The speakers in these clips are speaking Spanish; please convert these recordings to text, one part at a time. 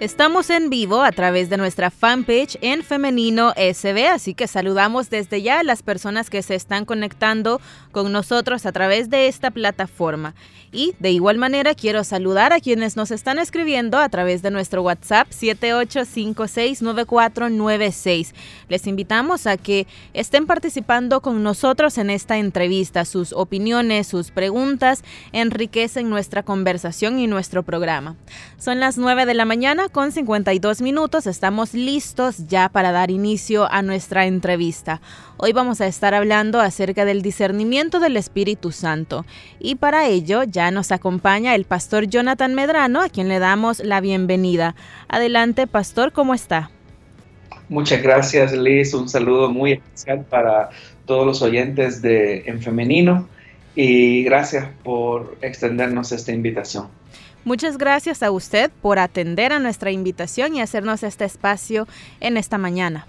Estamos en vivo a través de nuestra fanpage en Femenino SB, así que saludamos desde ya a las personas que se están conectando con nosotros a través de esta plataforma. Y de igual manera quiero saludar a quienes nos están escribiendo a través de nuestro WhatsApp 78569496. Les invitamos a que estén participando con nosotros en esta entrevista. Sus opiniones, sus preguntas enriquecen nuestra conversación y nuestro programa. Son las 9 de la mañana con 52 minutos. Estamos listos ya para dar inicio a nuestra entrevista. Hoy vamos a estar hablando acerca del discernimiento del Espíritu Santo. Y para ello ya nos acompaña el pastor Jonathan Medrano, a quien le damos la bienvenida. Adelante, pastor, ¿cómo está? Muchas gracias, Liz. Un saludo muy especial para todos los oyentes de En Femenino y gracias por extendernos esta invitación. Muchas gracias a usted por atender a nuestra invitación y hacernos este espacio en esta mañana.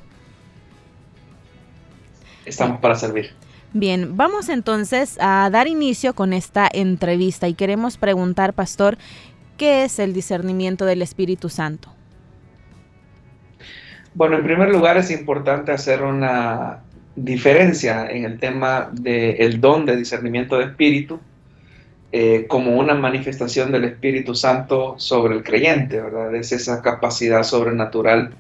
Estamos para servir. Bien, vamos entonces a dar inicio con esta entrevista y queremos preguntar, pastor, ¿qué es el discernimiento del Espíritu Santo? Bueno, en primer lugar es importante hacer una diferencia en el tema del don de discernimiento de espíritu eh, como una manifestación del Espíritu Santo sobre el creyente, ¿verdad? Es esa capacidad sobrenatural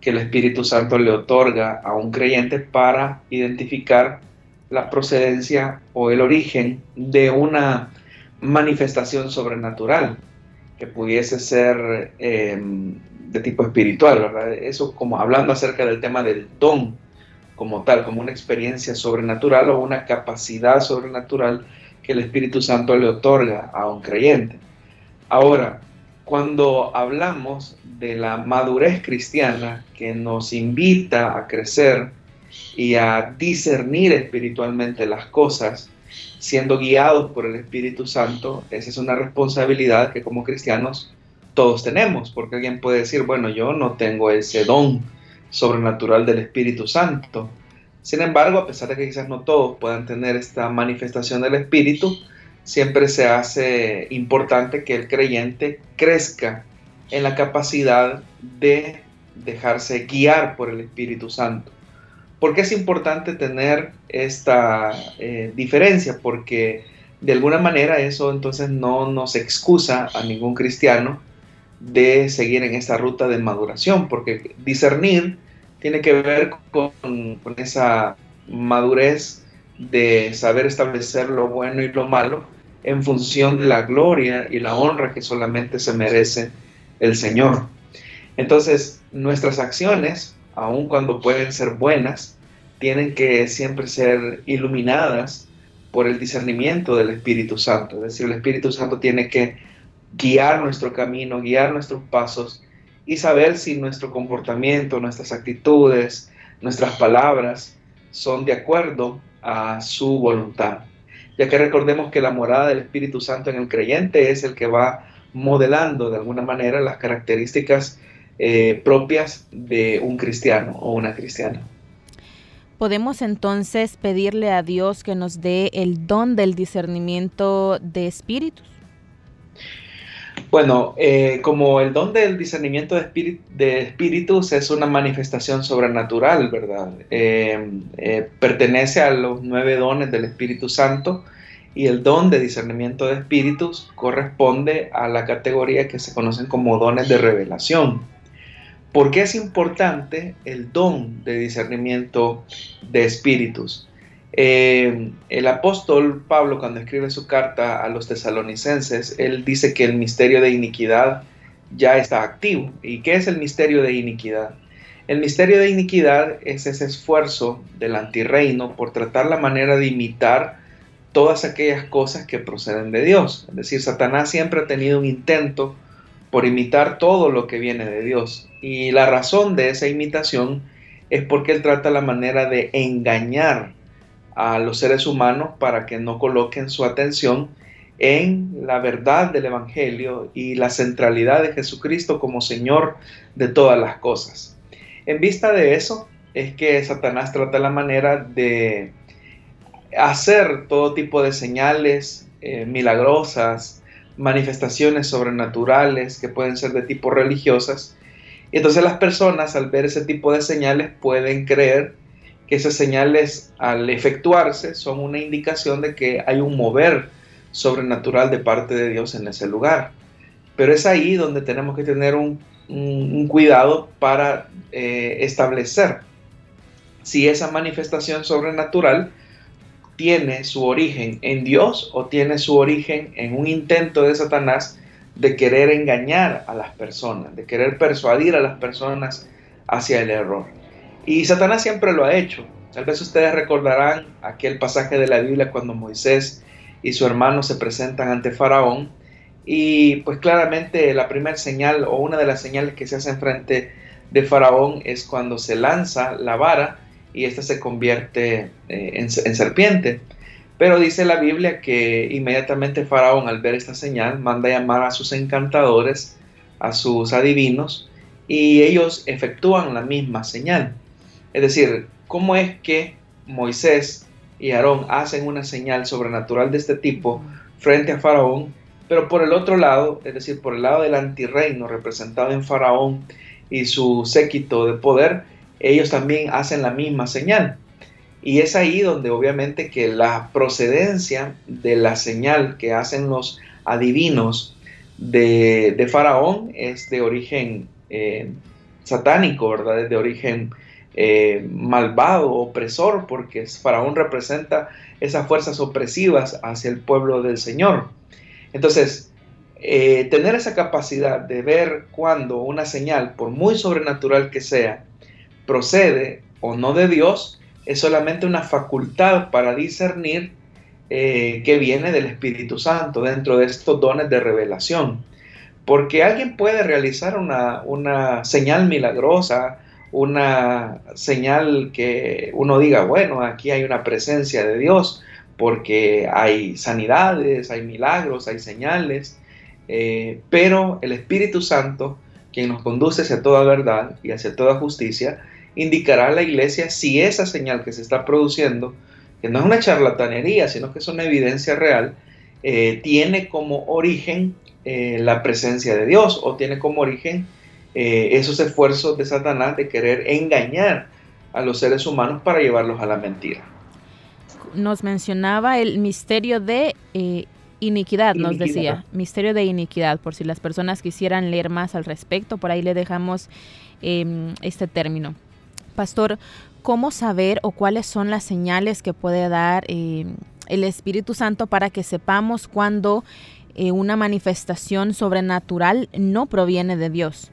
que el Espíritu Santo le otorga a un creyente para identificar la procedencia o el origen de una manifestación sobrenatural que pudiese ser em, de tipo espiritual, ¿verdad? Eso como hablando acerca del tema del don como tal, como una experiencia sobrenatural o una capacidad sobrenatural que el Espíritu Santo le otorga a un creyente. Ahora, cuando hablamos de la madurez cristiana que nos invita a crecer y a discernir espiritualmente las cosas, siendo guiados por el Espíritu Santo, esa es una responsabilidad que como cristianos todos tenemos, porque alguien puede decir, bueno, yo no tengo ese don sobrenatural del Espíritu Santo. Sin embargo, a pesar de que quizás no todos puedan tener esta manifestación del Espíritu, siempre se hace importante que el creyente crezca en la capacidad de dejarse guiar por el Espíritu Santo. ¿Por qué es importante tener esta eh, diferencia? Porque de alguna manera eso entonces no nos excusa a ningún cristiano de seguir en esta ruta de maduración, porque discernir tiene que ver con, con esa madurez de saber establecer lo bueno y lo malo en función de la gloria y la honra que solamente se merece el Señor. Entonces, nuestras acciones aun cuando pueden ser buenas, tienen que siempre ser iluminadas por el discernimiento del Espíritu Santo. Es decir, el Espíritu Santo tiene que guiar nuestro camino, guiar nuestros pasos y saber si nuestro comportamiento, nuestras actitudes, nuestras palabras son de acuerdo a su voluntad. Ya que recordemos que la morada del Espíritu Santo en el creyente es el que va modelando de alguna manera las características eh, propias de un cristiano o una cristiana. Podemos entonces pedirle a Dios que nos dé el don del discernimiento de espíritus. Bueno, eh, como el don del discernimiento de, espíritus es una manifestación sobrenatural, ¿verdad? Eh, pertenece a los nueve dones del Espíritu Santo y el don de discernimiento de espíritus corresponde a la categoría que se conocen como dones de revelación. ¿Por qué es importante el don de discernimiento de espíritus? Eh, el apóstol Pablo, cuando escribe su carta a los tesalonicenses, él dice que el misterio de iniquidad ya está activo. ¿Y qué es el misterio de iniquidad? El misterio de iniquidad es ese esfuerzo del antirreino por tratar la manera de imitar todas aquellas cosas que proceden de Dios. Es decir, Satanás siempre ha tenido un intento por imitar todo lo que viene de Dios. Y la razón de esa imitación es porque él trata la manera de engañar a los seres humanos para que no coloquen su atención en la verdad del Evangelio y la centralidad de Jesucristo como Señor de todas las cosas. En vista de eso, es que Satanás trata la manera de hacer todo tipo de señales eh, milagrosas, manifestaciones sobrenaturales que pueden ser de tipo religiosas. Y entonces las personas al ver ese tipo de señales pueden creer esas señales al efectuarse son una indicación de que hay un mover sobrenatural de parte de Dios en ese lugar. Pero es ahí donde tenemos que tener un, cuidado para eh, establecer si esa manifestación sobrenatural tiene su origen en Dios o tiene su origen en un intento de Satanás de querer engañar a las personas, de querer persuadir a las personas hacia el error. Y Satanás siempre lo ha hecho. Tal vez ustedes recordarán aquel pasaje de la Biblia cuando Moisés y su hermano se presentan ante Faraón y pues claramente la primera señal o una de las señales que se hace frente de Faraón es cuando se lanza la vara y ésta se convierte eh, en, en serpiente. Pero dice la Biblia que inmediatamente Faraón al ver esta señal manda llamar a sus encantadores, a sus adivinos, y ellos efectúan la misma señal. Es decir, ¿cómo es que Moisés y Aarón hacen una señal sobrenatural de este tipo frente a Faraón? Pero por el otro lado, es decir, por el lado del antirreino representado en Faraón y su séquito de poder, ellos también hacen la misma señal. Y es ahí donde obviamente que la procedencia de la señal que hacen los adivinos de, Faraón es de origen eh, satánico, ¿verdad? Es de origen eh, malvado, opresor, porque Faraón representa esas fuerzas opresivas hacia el pueblo del Señor. Entonces, eh, tener esa capacidad de ver cuando una señal, por muy sobrenatural que sea, procede o no de Dios, es solamente una facultad para discernir eh, que viene del Espíritu Santo dentro de estos dones de revelación. Porque alguien puede realizar una, una señal milagrosa, una señal que uno diga, bueno, aquí hay una presencia de Dios, porque hay sanidades, hay milagros, hay señales, eh, pero el Espíritu Santo, quien nos conduce hacia toda verdad y hacia toda justicia, indicará a la iglesia si esa señal que se está produciendo, que no es una charlatanería, sino que es una evidencia real, eh, tiene como origen eh, la presencia de Dios o tiene como origen eh, esos esfuerzos de Satanás de querer engañar a los seres humanos para llevarlos a la mentira. Nos mencionaba el misterio de eh, iniquidad, nos decía, misterio de iniquidad, por si las personas quisieran leer más al respecto, por ahí le dejamos em, este término. Pastor, ¿cómo saber o cuáles son las señales que puede dar em, el Espíritu Santo para que sepamos cuando eh, una manifestación sobrenatural no proviene de Dios?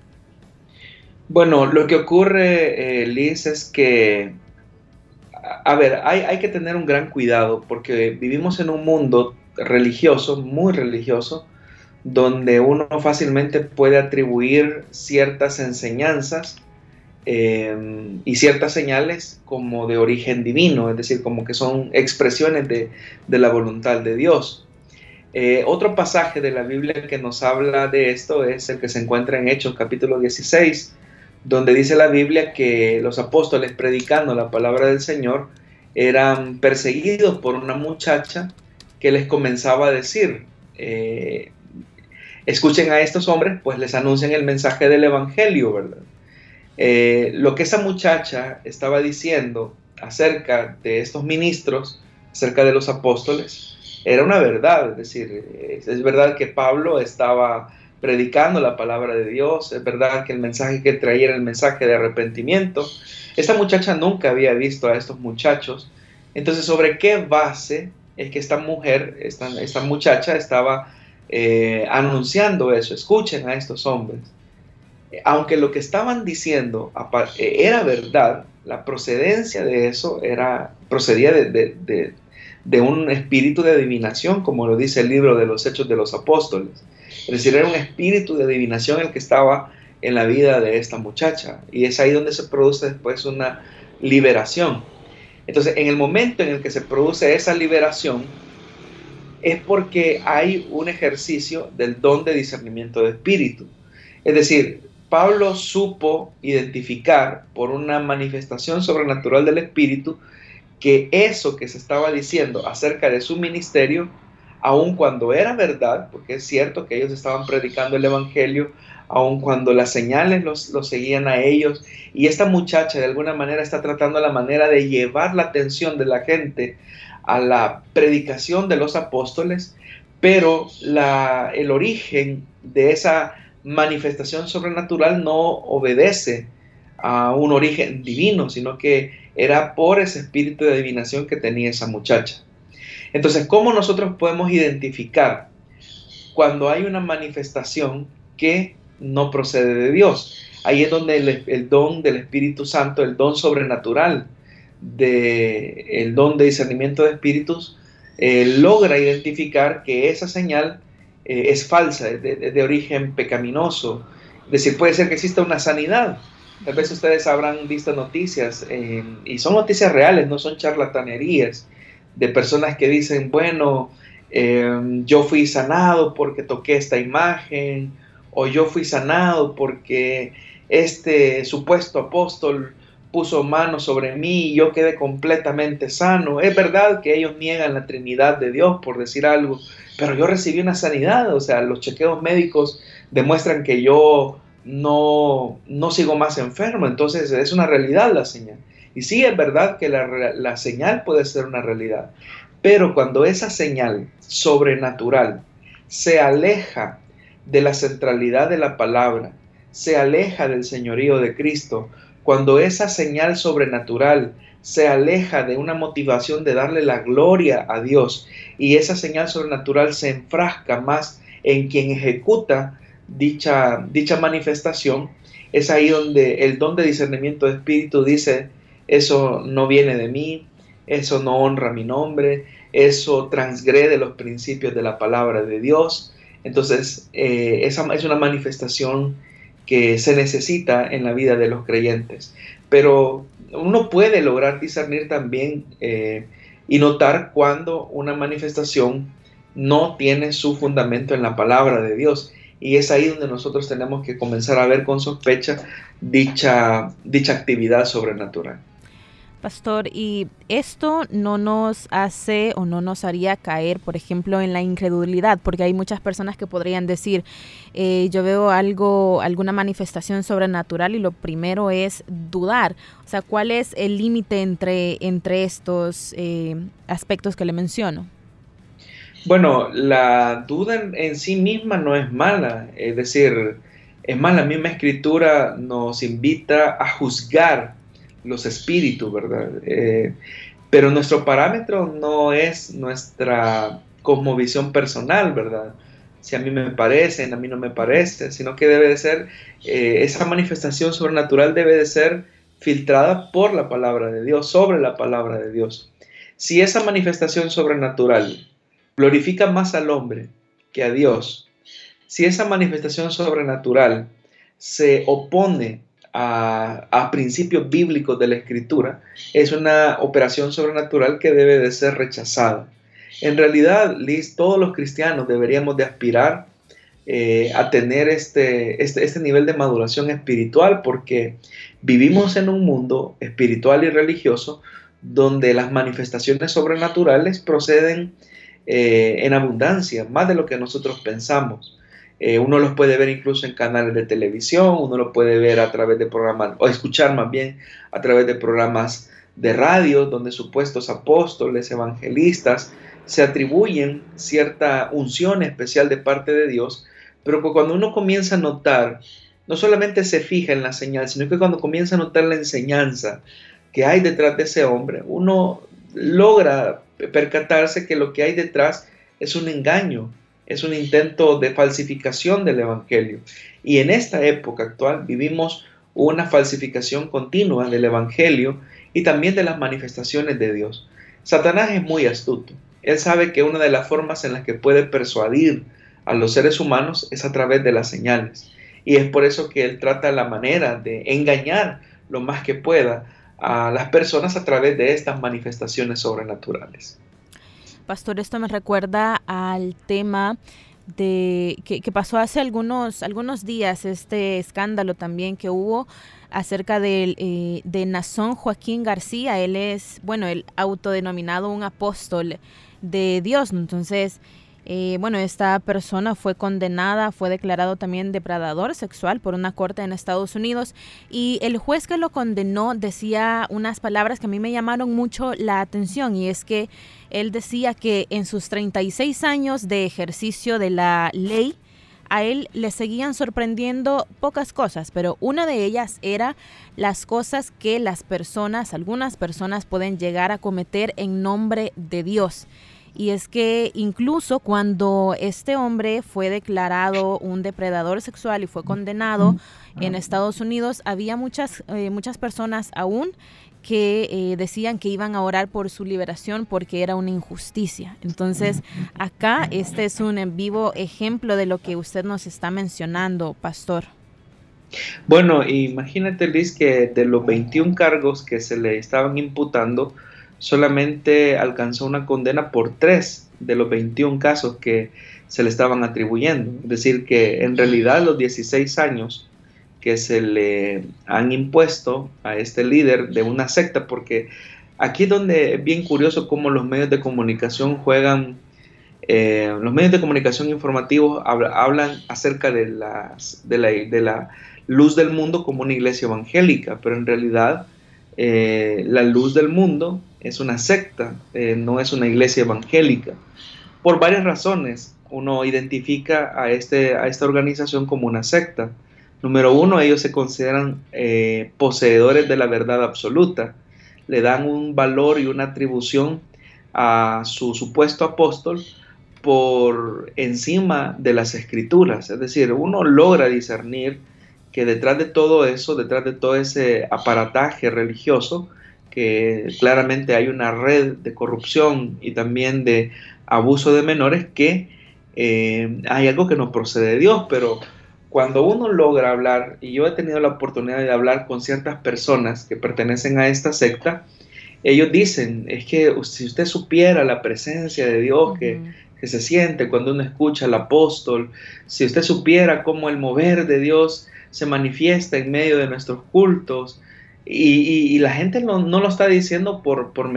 Bueno, lo que ocurre, eh, Liz, es que, a ver, hay, que tener un gran cuidado porque vivimos en un mundo religioso, muy religioso, donde uno fácilmente puede atribuir ciertas enseñanzas em, y ciertas señales como de origen divino, es decir, como que son expresiones de, de la voluntad de Dios. Eh, otro pasaje de la Biblia que nos habla de esto es el que se encuentra en Hechos capítulo 16, donde dice la Biblia que los apóstoles predicando la palabra del Señor eran perseguidos por una muchacha que les comenzaba a decir, eh, escuchen a estos hombres, pues les anuncian el mensaje del Evangelio, ¿verdad? Eh, lo que esa muchacha estaba diciendo acerca de estos ministros, acerca de los apóstoles, era una verdad, es decir, es verdad que Pablo estaba predicando la palabra de Dios. Es verdad que el mensaje que traía era el mensaje de arrepentimiento. Esta muchacha nunca había visto a estos muchachos. Entonces, ¿sobre qué base es que esta mujer, esta, esta muchacha estaba eh, anunciando eso? Escuchen a estos hombres. Aunque lo que estaban diciendo eh, era verdad, la procedencia de eso era, procedía de, de un espíritu de adivinación, como lo dice el libro de los Hechos de los Apóstoles. Es decir, era un espíritu de adivinación el que estaba en la vida de esta muchacha. Y es ahí donde se produce después una liberación. Entonces, en el momento en el que se produce esa liberación, es porque hay un ejercicio del don de discernimiento de espíritu. Es decir, Pablo supo identificar por una manifestación sobrenatural del espíritu que eso que se estaba diciendo acerca de su ministerio, aun cuando era verdad, porque es cierto que ellos estaban predicando el Evangelio, aun cuando las señales los, los, seguían a ellos, y esta muchacha de alguna manera está tratando la manera de llevar la atención de la gente a la predicación de los apóstoles, pero la, el origen de esa manifestación sobrenatural no obedece a un origen divino, sino que era por ese espíritu de adivinación que tenía esa muchacha. Entonces, ¿cómo nosotros podemos identificar cuando hay una manifestación que no procede de Dios? Ahí es donde el, don del Espíritu Santo, el don sobrenatural, el don de discernimiento de espíritus, eh, logra identificar que esa señal eh, es falsa, es de, origen pecaminoso. Es decir, puede ser que exista una sanidad, Tal vez ustedes habrán visto noticias, eh, y son noticias reales, no son charlatanerías, de personas que dicen, bueno, eh, yo fui sanado porque toqué esta imagen, o yo fui sanado porque este supuesto apóstol puso mano sobre mí y yo quedé completamente sano. Es verdad que ellos niegan la Trinidad de Dios, por decir algo, pero yo recibí una sanidad, o sea, los chequeos médicos demuestran que yo no, no sigo más enfermo. Entonces es una realidad la señal. Y sí es verdad que la, señal puede ser una realidad, pero cuando esa señal sobrenatural se aleja de la centralidad de la palabra, se aleja del señorío de Cristo, cuando esa señal sobrenatural se aleja de una motivación de darle la gloria a Dios y esa señal sobrenatural se enfrasca más en quien ejecuta dicha, dicha manifestación, es ahí donde el don de discernimiento de espíritu dice, eso no viene de mí, eso no honra mi nombre, eso transgrede los principios de la palabra de Dios. Entonces, eh, esa es una manifestación que se necesita en la vida de los creyentes. Pero uno puede lograr discernir también eh, y notar cuando una manifestación no tiene su fundamento en la palabra de Dios. Y es ahí donde nosotros tenemos que comenzar a ver con sospecha dicha, dicha actividad sobrenatural. Pastor, y esto no nos hace o no nos haría caer, por ejemplo, en la incredulidad, porque hay muchas personas que podrían decir, eh, yo veo algo, alguna manifestación sobrenatural y lo primero es dudar. O sea, ¿cuál es el límite entre, entre estos eh, aspectos que le menciono? Bueno, la duda en, sí misma no es mala, es decir, es más, la misma escritura nos invita a juzgar los espíritus, ¿verdad? Eh, pero nuestro parámetro no es nuestra cosmovisión personal, ¿verdad? Si a mí me parecen, a mí no me parece, sino que debe de ser, eh, esa manifestación sobrenatural debe de ser filtrada por la palabra de Dios, sobre la palabra de Dios. Si esa manifestación sobrenatural glorifica más al hombre que a Dios, si esa manifestación sobrenatural se opone a, principios bíblicos de la escritura, es una operación sobrenatural que debe de ser rechazada. En realidad, Liz, todos los cristianos deberíamos de aspirar eh, a tener este, este, este nivel de maduración espiritual porque vivimos en un mundo espiritual y religioso donde las manifestaciones sobrenaturales proceden eh, en abundancia, más de lo que nosotros pensamos. Eh, uno los puede ver incluso en canales de televisión, uno lo puede ver a través de programas, o escuchar más bien a través de programas de radio, donde supuestos apóstoles, evangelistas, se atribuyen cierta unción especial de parte de Dios, pero cuando uno comienza a notar, no solamente se fija en la señal, sino que cuando comienza a notar la enseñanza que hay detrás de ese hombre, uno logra percatarse que lo que hay detrás es un engaño, es un intento de falsificación del Evangelio. Y en esta época actual vivimos una falsificación continua del Evangelio y también de las manifestaciones de Dios. Satanás es muy astuto. Él sabe que una de las formas en las que puede persuadir a los seres humanos es a través de las señales. Y es por eso que él trata la manera de engañar lo más que pueda a las personas a través de estas manifestaciones sobrenaturales. Pastor, esto me recuerda al tema de que, pasó hace algunos, algunos días, este escándalo también que hubo acerca de, eh, de Nazón Joaquín García. Él es, bueno, el autodenominado un apóstol de Dios. Entonces, eh, bueno, esta persona fue condenada, fue declarado también depredador sexual por una corte en Estados Unidos y el juez que lo condenó decía unas palabras que a mí me llamaron mucho la atención y es que él decía que en sus 36 años de ejercicio de la ley, a él le seguían sorprendiendo pocas cosas, pero una de ellas era las cosas que las personas, algunas personas pueden llegar a cometer en nombre de Dios y es que incluso cuando este hombre fue declarado un depredador sexual y fue condenado en Estados Unidos, había muchas, eh, muchas personas aún que eh, decían que iban a orar por su liberación porque era una injusticia. Entonces, acá este es un en vivo ejemplo de lo que usted nos está mencionando, pastor. Bueno, imagínate, Liz, que de los 21 cargos que se le estaban imputando, solamente alcanzó una condena por tres de los 21 casos que se le estaban atribuyendo. Es decir, que en realidad los 16 años que se le han impuesto a este líder de una secta, porque aquí es donde es bien curioso cómo los medios de comunicación juegan, eh, los medios de comunicación informativos hablan acerca de, las, de, la, de la luz del mundo como una iglesia evangélica, pero en realidad eh, la luz del mundo es una secta, eh, no es una iglesia evangélica. Por varias razones, uno identifica a, este, a esta organización como una secta. Número uno, ellos se consideran eh, poseedores de la verdad absoluta. Le dan un valor y una atribución a su supuesto apóstol por encima de las escrituras. Es decir, uno logra discernir que detrás de todo eso, detrás de todo ese aparataje religioso, que claramente hay una red de corrupción y también de abuso de menores, que eh, hay algo que no procede de Dios, pero cuando uno logra hablar, y yo he tenido la oportunidad de hablar con ciertas personas que pertenecen a esta secta, ellos dicen, es que si usted supiera la presencia de Dios que, que se siente cuando uno escucha al apóstol, si usted supiera cómo el mover de Dios se manifiesta en medio de nuestros cultos. Y, la gente no, lo está diciendo por, por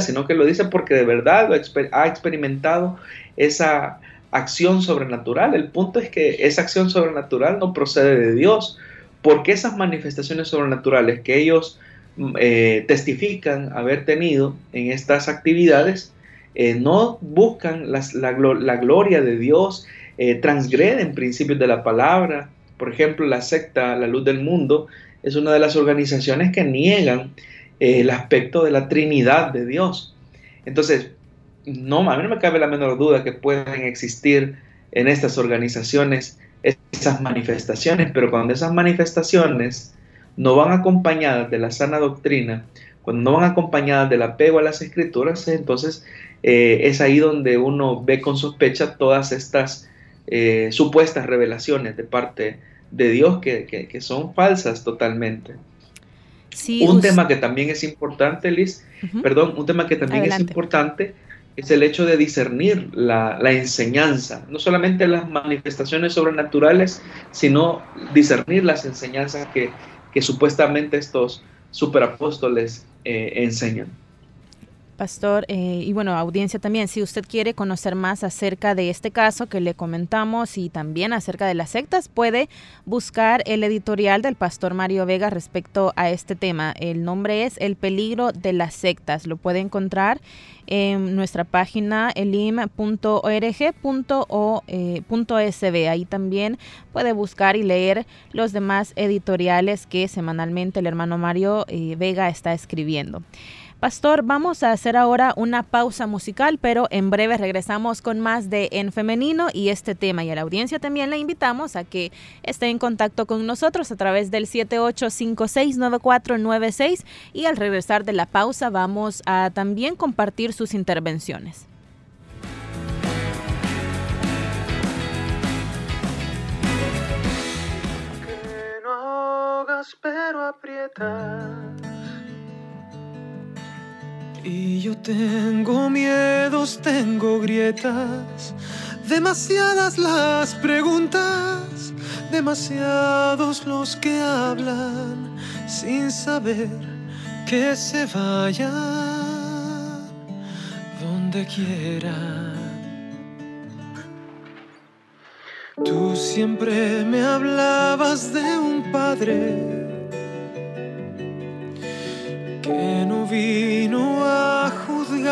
sino que lo dice porque de verdad ha experimentado esa acción sobrenatural. El punto es que esa acción sobrenatural no procede de Dios, porque esas manifestaciones sobrenaturales que ellos mm, eh, testifican haber tenido en estas actividades, eh, no buscan la, la, gloria de Dios, eh, transgreden principios de la palabra, por ejemplo, la secta La Luz del Mundo es una de las organizaciones que niegan eh, el aspecto de la Trinidad de Dios. Entonces, no, a mí no me cabe la menor duda que puedan existir en estas organizaciones esas manifestaciones, pero cuando esas manifestaciones no van acompañadas de la sana doctrina, cuando no van acompañadas del apego a las escrituras, entonces eh, es ahí donde uno ve con sospecha todas estas eh, supuestas revelaciones de parte de Dios que, son falsas totalmente. un tema que también es importante, Liz, perdón, un tema que también es importante es el hecho de discernir la, enseñanza, no solamente las manifestaciones sobrenaturales, sino discernir las enseñanzas que, supuestamente estos superapóstoles eh, enseñan. Pastor, eh, y bueno, audiencia también, si usted quiere conocer más acerca de este caso que le comentamos y también acerca de las sectas, puede buscar el editorial del Pastor Mario Vega respecto a este tema. El nombre es El peligro de las sectas. Lo puede encontrar en nuestra página elim.org.sb. Eh, Ahí también puede buscar y leer los demás editoriales que semanalmente el hermano Mario eh, Vega está escribiendo. Pastor, vamos a hacer ahora una pausa musical, pero en breve regresamos con más de En Femenino y este tema. Y a la audiencia también le invitamos a que esté en contacto con nosotros a través del 78569496 y al regresar de la pausa vamos a también compartir sus intervenciones. Que no pero aprieta Y yo tengo miedos, tengo grietas, demasiadas las preguntas, demasiados los que hablan sin saber que se vayan donde quieran. Tú siempre me hablabas de un padre que no a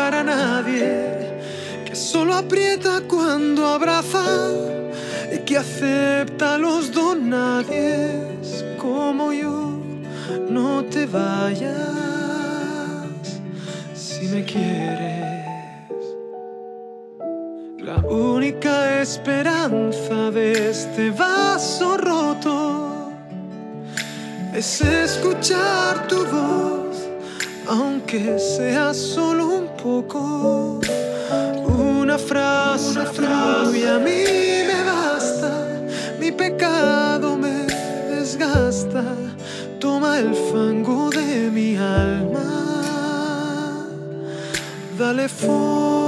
juzgar a nadie, que solo aprieta cuando abraza y que acepta a los donadies como yo. No te vayas si me quieres. La única esperanza de este vaso roto es escuchar tu voz, aunque sea solo un poco. Una frase, Una frase. a mí me basta, mi pecado me desgasta, toma el fango de mi alma, dale forma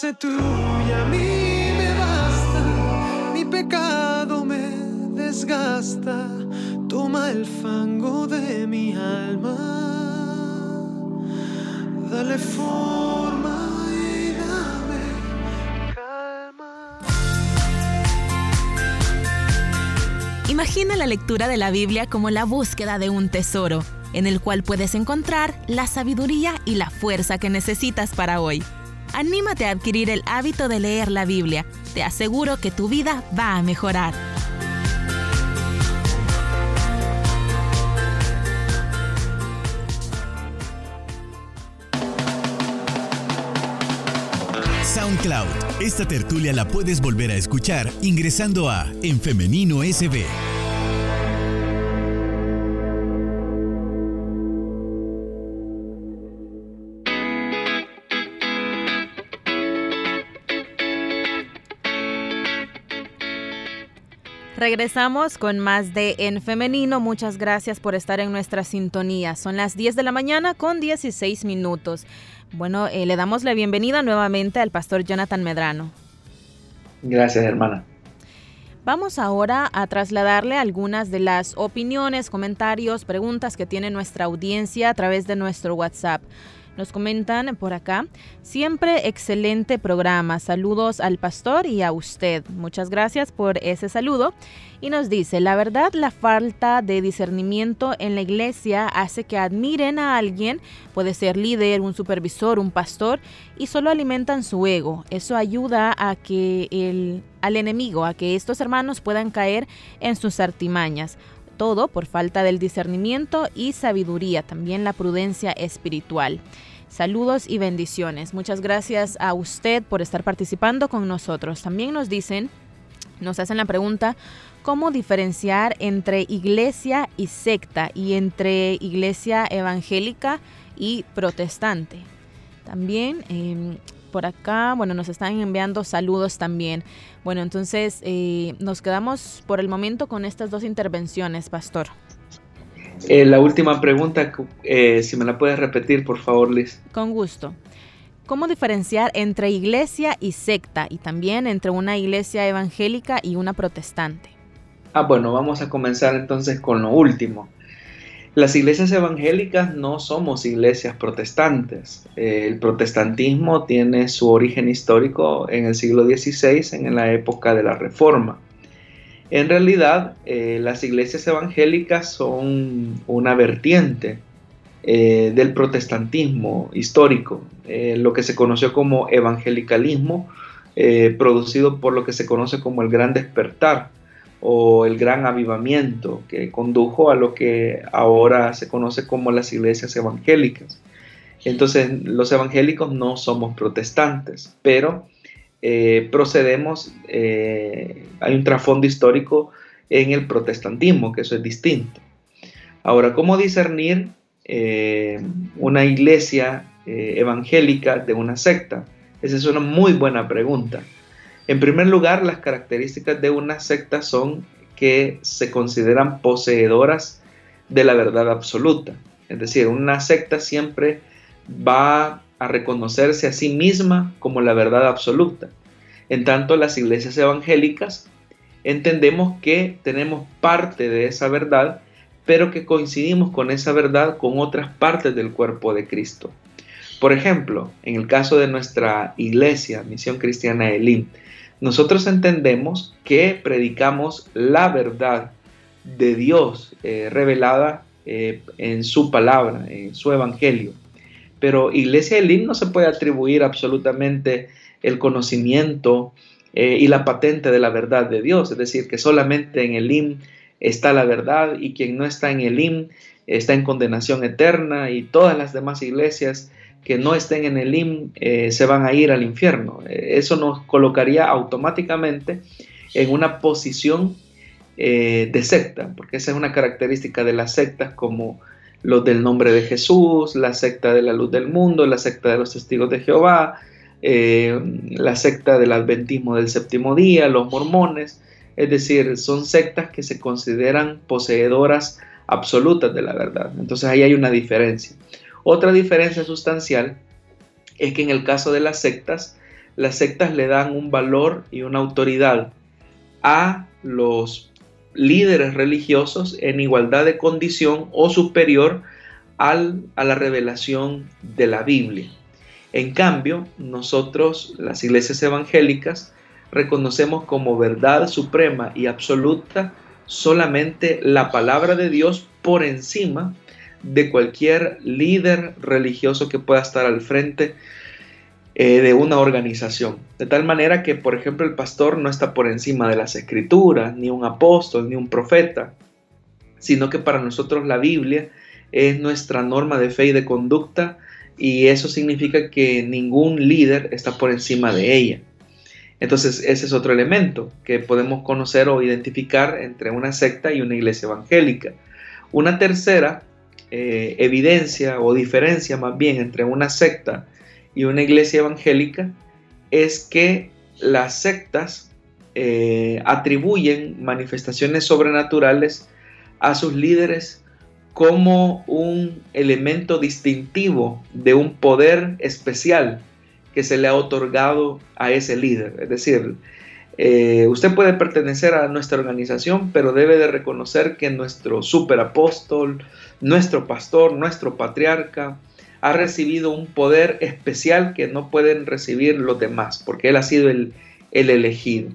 frase tuya a mí me basta, mi pecado me desgasta, toma el fango de mi alma, dale forma. y dame calma. Imagina la lectura de la Biblia como la búsqueda de un tesoro, en el cual puedes encontrar la sabiduría y la fuerza que necesitas para hoy. Anímate a adquirir el hábito de leer la Biblia. Te aseguro que tu vida va a mejorar. SoundCloud. Esta tertulia la puedes volver a escuchar ingresando a En Femenino SB. Regresamos con más de En Femenino. Muchas gracias por estar en nuestra sintonía. Son las 10 de la mañana con 16 minutos. Bueno, eh, le damos la bienvenida nuevamente al pastor Jonathan Medrano. Gracias, hermana. Vamos ahora a trasladarle algunas de las opiniones, comentarios, preguntas que tiene nuestra audiencia a través de nuestro WhatsApp. Nos comentan por acá, siempre excelente programa. Saludos al pastor y a usted. Muchas gracias por ese saludo. Y nos dice, la verdad, la falta de discernimiento en la iglesia hace que admiren a alguien, puede ser líder, un supervisor, un pastor, y solo alimentan su ego. Eso ayuda a que el, al enemigo, a que estos hermanos puedan caer en sus artimañas todo por falta del discernimiento y sabiduría, también la prudencia espiritual. Saludos y bendiciones. Muchas gracias a usted por estar participando con nosotros. También nos dicen, nos hacen la pregunta, ¿cómo diferenciar entre iglesia y secta y entre iglesia evangélica y protestante? También em, por acá, bueno, nos están enviando saludos también. Bueno, entonces eh, nos quedamos por el momento con estas dos intervenciones, Pastor. Eh, la última pregunta, eh, si me la puedes repetir, por favor, Liz. Con gusto. ¿Cómo diferenciar entre iglesia y secta y también entre una iglesia evangélica y una protestante? Ah, bueno, vamos a comenzar entonces con lo último. Las iglesias evangélicas no somos iglesias protestantes. El protestantismo tiene su origen histórico en el siglo XVI, en la época de la Reforma. En realidad, eh, las iglesias evangélicas son una vertiente eh, del protestantismo histórico, eh, lo que se conoció como evangelicalismo, producido por lo que se conoce como el gran despertar o el gran avivamiento que condujo a lo que ahora se conoce como las iglesias evangélicas. Entonces, los evangélicos no somos protestantes, pero eh, procedemos, eh, hay un trasfondo histórico en el protestantismo, que eso es distinto. Ahora, ¿cómo discernir eh, una iglesia evangélica de una secta? Esa es una muy buena pregunta. En primer lugar, las características de una secta son que se consideran poseedoras de la verdad absoluta. Es decir, una secta siempre va a reconocerse a sí misma como la verdad absoluta. En tanto, las iglesias evangélicas entendemos que tenemos parte de esa verdad, pero que coincidimos con esa verdad con otras partes del cuerpo de Cristo. Por ejemplo, en el caso de nuestra iglesia, Misión Cristiana Elim, nosotros entendemos que predicamos la verdad de Dios eh, revelada eh, en su palabra, en su evangelio. Pero Iglesia Elim no se puede atribuir absolutamente el conocimiento eh, y la patente de la verdad de Dios, es decir, que solamente en Elim está la verdad y quien no está en Elim está en condenación eterna y todas las demás iglesias que no estén en el IM eh, se van a ir al infierno. Eh, eso nos colocaría automáticamente en una posición eh, de secta, porque esa es una característica de las sectas como los del nombre de Jesús, la secta de la luz del mundo, la secta de los testigos de Jehová, la secta del adventismo del séptimo día, los mormones, es decir, son sectas que se consideran poseedoras absolutas de la verdad. Entonces ahí hay una diferencia. Otra diferencia sustancial es que en el caso de las sectas, las sectas le dan un valor y una autoridad a los líderes religiosos en igualdad de condición o superior al, a la revelación de la Biblia. En cambio, nosotros, las iglesias evangélicas, reconocemos como verdad suprema y absoluta solamente la palabra de Dios por encima de cualquier líder religioso que pueda estar al frente eh, de una organización. De tal manera que, por ejemplo, el pastor no está por encima de las escrituras, ni un apóstol, ni un profeta, sino que para nosotros la Biblia es nuestra norma de fe y de conducta y eso significa que ningún líder está por encima de ella. Entonces, ese es otro elemento que podemos conocer o identificar entre una secta y una iglesia evangélica. Una tercera eh, evidencia o diferencia más bien entre una secta y una iglesia evangélica es que las sectas eh, atribuyen manifestaciones sobrenaturales a sus líderes como un elemento distintivo de un poder especial que se le ha otorgado a ese líder. Es decir, eh, usted puede pertenecer a nuestra organización, pero debe de reconocer que nuestro superapóstol, nuestro pastor, nuestro patriarca, ha recibido un poder especial que no pueden recibir los demás, porque Él ha sido el, el elegido.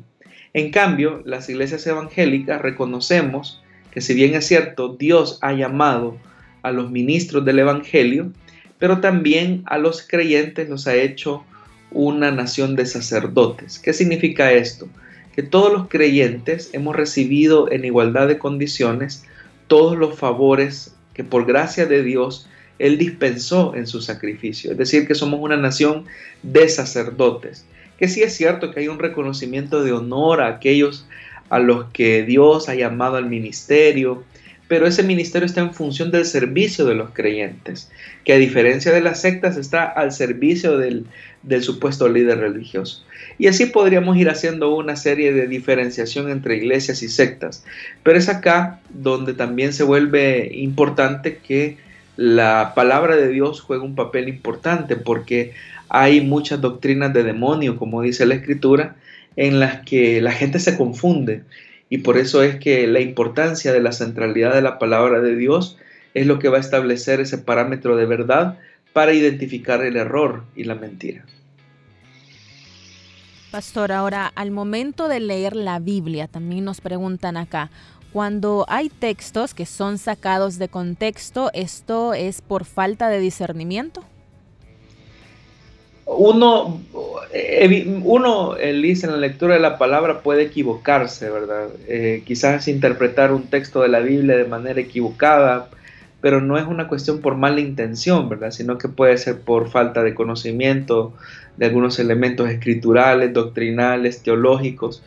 En cambio, las iglesias evangélicas reconocemos que si bien es cierto, Dios ha llamado a los ministros del Evangelio, pero también a los creyentes los ha hecho una nación de sacerdotes. ¿Qué significa esto? Que todos los creyentes hemos recibido en igualdad de condiciones todos los favores que por gracia de Dios Él dispensó en su sacrificio. Es decir, que somos una nación de sacerdotes. Que sí es cierto que hay un reconocimiento de honor a aquellos a los que Dios ha llamado al ministerio, pero ese ministerio está en función del servicio de los creyentes, que a diferencia de las sectas está al servicio del, supuesto líder religioso. Y así podríamos ir haciendo una serie de diferenciación entre iglesias y sectas, pero es acá donde también se vuelve importante que la palabra de Dios juega un papel importante porque hay muchas doctrinas de demonio, como dice la escritura, en las que la gente se confunde y por eso es que la importancia de la centralidad de la palabra de Dios es lo que va a establecer ese parámetro de verdad para identificar el error y la mentira. Pastor, ahora al momento de leer la Biblia, también nos preguntan acá, cuando hay textos que son sacados de contexto, ¿esto es por falta de discernimiento? Uno, uno en la lectura de la palabra puede equivocarse, ¿verdad? Eh, quizás interpretar un texto de la Biblia de manera equivocada, pero no es una cuestión por mala intención, ¿verdad? Sino que puede ser por falta de conocimiento de algunos elementos escriturales, doctrinales, teológicos.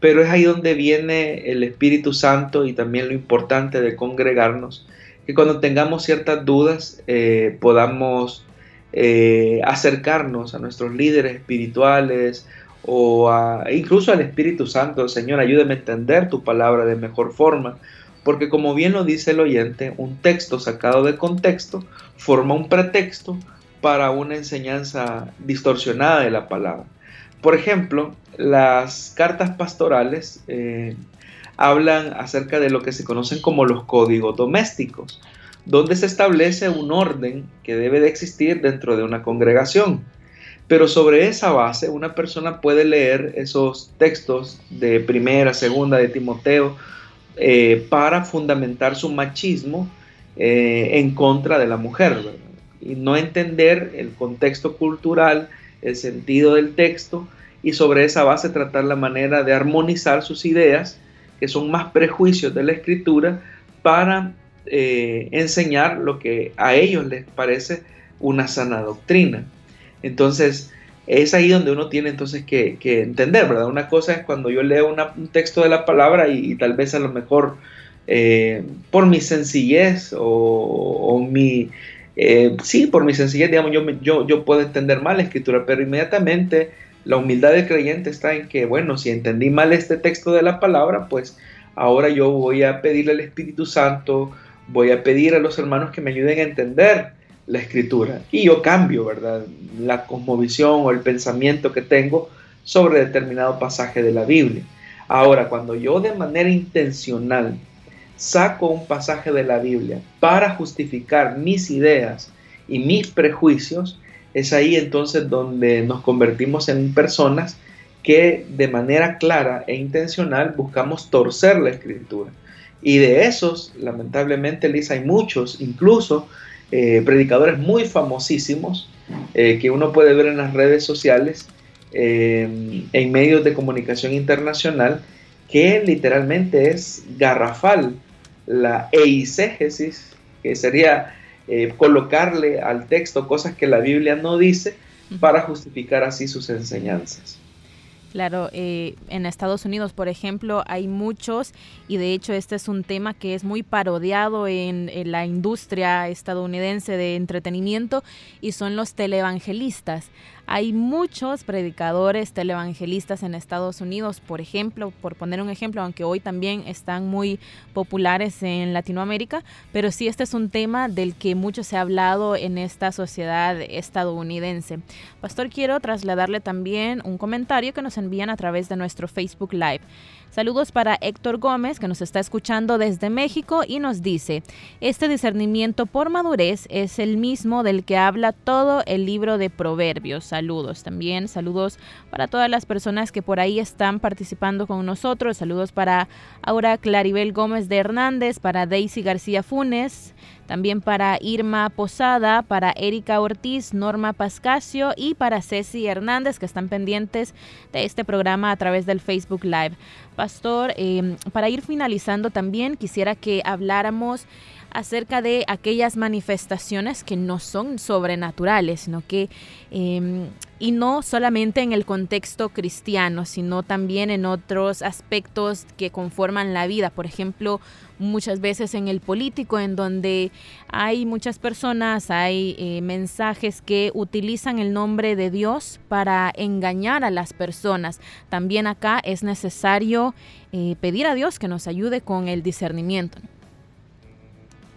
Pero es ahí donde viene el Espíritu Santo y también lo importante de congregarnos, que cuando tengamos ciertas dudas eh, podamos eh, acercarnos a nuestros líderes espirituales o incluso al Espíritu Santo. Señor, ayúdame a entender tu palabra de mejor forma. Porque como bien lo dice el oyente, un texto sacado de contexto forma un pretexto para una enseñanza distorsionada de la palabra. Por ejemplo, las cartas pastorales eh, hablan acerca de lo que se conocen como los códigos domésticos donde se establece un orden que debe de existir dentro de una congregación. Pero sobre esa base una persona puede leer esos textos de primera, segunda de Timoteo eh, para fundamentar su machismo eh, en contra de la mujer y no entender el contexto cultural, el sentido del texto y sobre esa base tratar la manera de armonizar sus ideas, que son más prejuicios de la escritura, para eh, enseñar lo que a ellos les parece una sana doctrina. Entonces, es ahí donde uno tiene entonces que, entender, ¿verdad? Una cosa es cuando yo leo un texto de la palabra y, tal vez a lo mejor eh, por mi sencillez o, mi... Eh, sí, por mi sencillez, digamos, yo, yo, yo puedo entender mal la escritura, pero inmediatamente la humildad del creyente está en que, bueno, si entendí mal este texto de la palabra, pues ahora yo voy a pedirle al Espíritu Santo voy a pedir a los hermanos que me ayuden a entender la escritura. Y yo cambio, ¿verdad? La cosmovisión o el pensamiento que tengo sobre determinado pasaje de la Biblia. Ahora, cuando yo de manera intencional saco un pasaje de la Biblia para justificar mis ideas y mis prejuicios, es ahí entonces donde nos convertimos en personas que de manera clara e intencional buscamos torcer la escritura. Y de esos, lamentablemente, Lisa, hay muchos, incluso eh, predicadores muy famosísimos eh, que uno puede ver en las redes sociales, eh, en medios de comunicación internacional, que literalmente es garrafal la eisegesis, que sería colocarle al texto cosas que la Biblia no dice para justificar así sus enseñanzas. Claro, eh, en Estados Unidos, por ejemplo, hay muchos, y de hecho este es un tema que es muy parodiado en, la industria estadounidense de entretenimiento, y son los televangelistas. Hay muchos predicadores, televangelistas en Estados Unidos, por ejemplo, por poner un ejemplo, aunque hoy también están muy populares en Latinoamérica, pero sí este es un tema del que mucho se ha hablado en esta sociedad estadounidense. Pastor, quiero trasladarle también un comentario que nos envían a través de nuestro Facebook Live. Saludos para Héctor Gómez, que nos está escuchando desde México y nos dice, este discernimiento por madurez es el mismo del que habla todo el libro de Proverbios. Saludos también, saludos para todas las personas que por ahí están participando con nosotros. Saludos para Aura Claribel Gómez de Hernández, para Daisy García Funes, también para Irma Posada, para Erika Ortiz, Norma Pascasio y para Ceci Hernández que están pendientes de este programa a través del Facebook Live. Pastor, em, para ir finalizando también quisiera que habláramos acerca de aquellas manifestaciones que no son sobrenaturales, sino que, em, y no solamente en el contexto cristiano, sino también en otros aspectos que conforman la vida. Por ejemplo, muchas veces en el político, en donde hay muchas personas, hay eh, mensajes que utilizan el nombre de Dios para engañar a las personas. También acá es necesario eh, pedir a Dios que nos ayude con el discernimiento.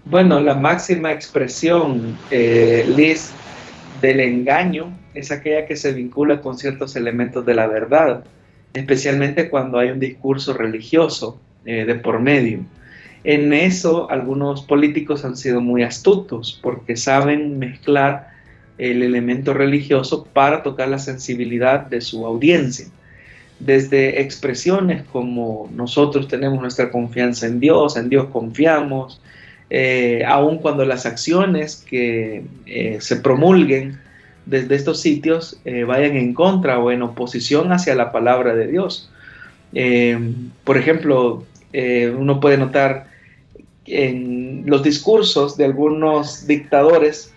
Bueno, la máxima expresión, eh, Liz, del engaño es aquella que se vincula con ciertos elementos de la verdad, especialmente cuando hay un discurso religioso de por medio. En eso algunos políticos han sido muy astutos porque saben mezclar el elemento religioso para tocar la sensibilidad de su audiencia. Desde expresiones como nosotros tenemos nuestra confianza en Dios, en Dios confiamos, eh, aun cuando las acciones que eh, se promulguen desde estos sitios eh, vayan en contra o en oposición hacia la palabra de Dios. por ejemplo, uno puede notar en los discursos de algunos dictadores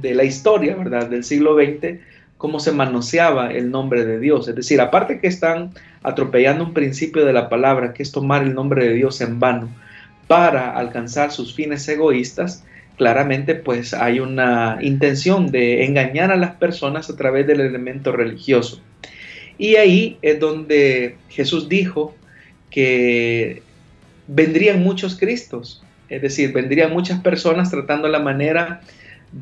de la historia, ¿verdad?, del siglo XX, cómo se manoseaba el nombre de Dios. Es decir, aparte que están atropellando un principio de la palabra, que es tomar el nombre de Dios en vano para alcanzar sus fines egoístas, claramente pues hay una intención de engañar a las personas a través del elemento religioso. Y ahí es donde Jesús dijo que vendrían muchos Cristos, es decir, vendrían muchas personas tratando la manera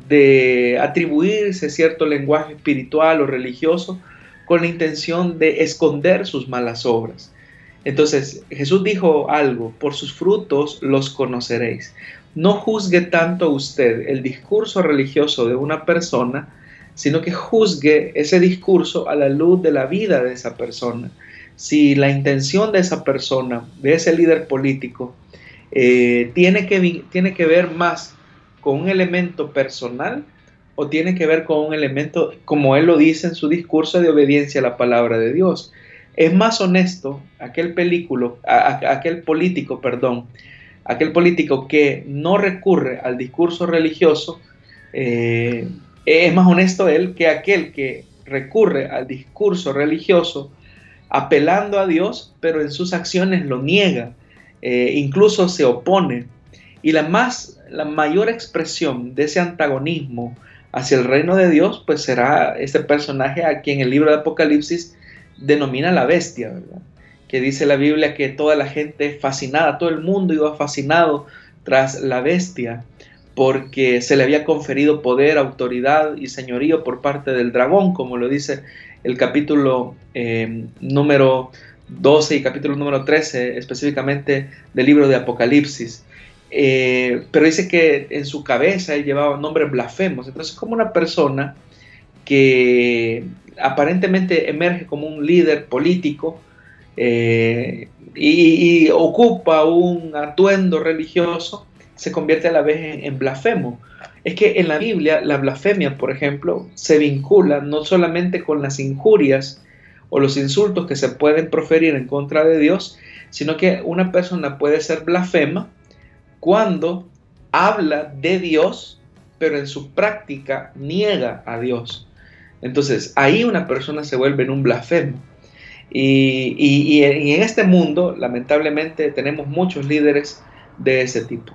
de atribuirse cierto lenguaje espiritual o religioso con la intención de esconder sus malas obras. Entonces Jesús dijo algo, por sus frutos los conoceréis. No juzgue tanto usted el discurso religioso de una persona, sino que juzgue ese discurso a la luz de la vida de esa persona. Si la intención de esa persona, de ese líder político, eh, tiene, que, tiene que ver más con un elemento personal o tiene que ver con un elemento, como él lo dice en su discurso, de obediencia a la palabra de Dios. Es más honesto aquel, película, aquel político, perdón, aquel político que no recurre al discurso religioso, eh, es más honesto él que aquel que recurre al discurso religioso apelando a Dios, pero en sus acciones lo niega eh, incluso se opone. Y la, más, la mayor expresión de ese antagonismo hacia el reino de Dios, pues será este personaje a quien el libro de Apocalipsis denomina la bestia, ¿verdad? Que dice la Biblia que toda la gente fascinada, todo el mundo iba fascinado tras la bestia, porque se le había conferido poder, autoridad y señorío por parte del dragón, como lo dice el capítulo eh, número 12 y capítulo número 13 específicamente del libro de Apocalipsis. Eh, pero dice que en su cabeza él llevaba nombres blasfemos. Entonces, como una persona que aparentemente emerge como un líder político eh, y, ocupa un atuendo religioso, se convierte a la vez en, en blasfemo. Es que en la Biblia la blasfemia, por ejemplo, se vincula no solamente con las injurias, o los insultos que se pueden proferir en contra de Dios, sino que una persona puede ser blasfema cuando habla de Dios, pero en su práctica niega a Dios. Entonces, ahí una persona se vuelve en un blasfemo. Y, y, en este mundo, lamentablemente, tenemos muchos líderes de ese tipo.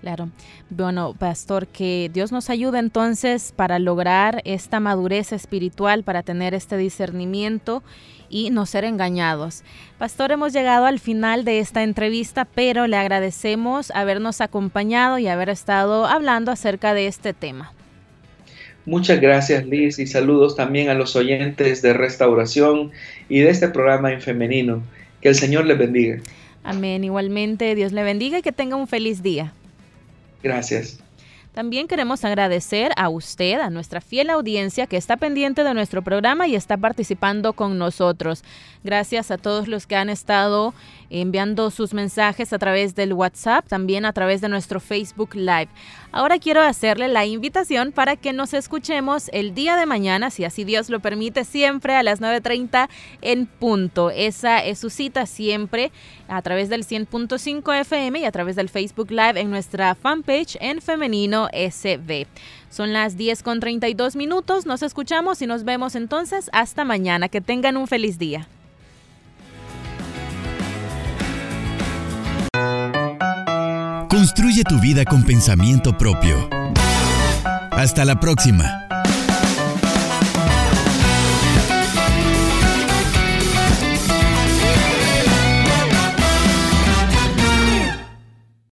Claro. Bueno, pastor, que Dios nos ayude entonces para lograr esta madurez espiritual, para tener este discernimiento y no ser engañados. Pastor, hemos llegado al final de esta entrevista, pero le agradecemos habernos acompañado y haber estado hablando acerca de este tema. Muchas gracias Liz y saludos también a los oyentes de Restauración y de este programa en femenino. Que el Señor les bendiga. Amén. Igualmente, Dios le bendiga y que tenga un feliz día. Gracias. También queremos agradecer a usted, a nuestra fiel audiencia que está pendiente de nuestro programa y está participando con nosotros. Gracias a todos los que han estado enviando sus mensajes a través del WhatsApp, también a través de nuestro Facebook Live. Ahora quiero hacerle la invitación para que nos escuchemos el día de mañana, si así Dios lo permite, siempre a las 9.30 en punto. Esa es su cita siempre a través del 100.5 FM y a través del Facebook Live en nuestra fanpage en Femenino SB. Son las 10 con 32 minutos, nos escuchamos y nos vemos entonces hasta mañana. Que tengan un feliz día. Construye tu vida con pensamiento propio. Hasta la próxima.